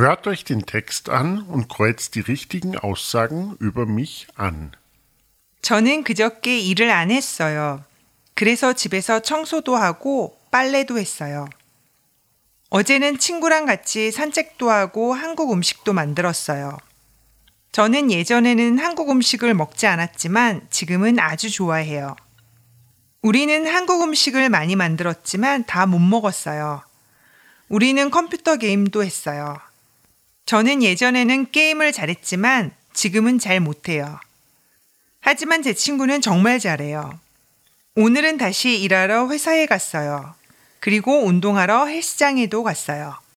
Hört euch den Text an und kreuzt die richtigen Aussagen über mich an. 저는 그저께 일을 안 했어요. 그래서 집에서 청소도 하고 빨래도 했어요. 어제는 친구랑 같이 산책도 하고 한국 음식도 만들었어요. 저는 예전에는 한국 음식을 먹지 않았지만 지금은 아주 좋아해요. 우리는 한국 음식을 많이 만들었지만 다 못 먹었어요. 우리는 컴퓨터 게임도 했어요. 저는 예전에는 게임을 잘했지만 지금은 잘 못해요. 하지만 제 친구는 정말 잘해요. 오늘은 다시 일하러 회사에 갔어요. 그리고 운동하러 헬스장에도 갔어요.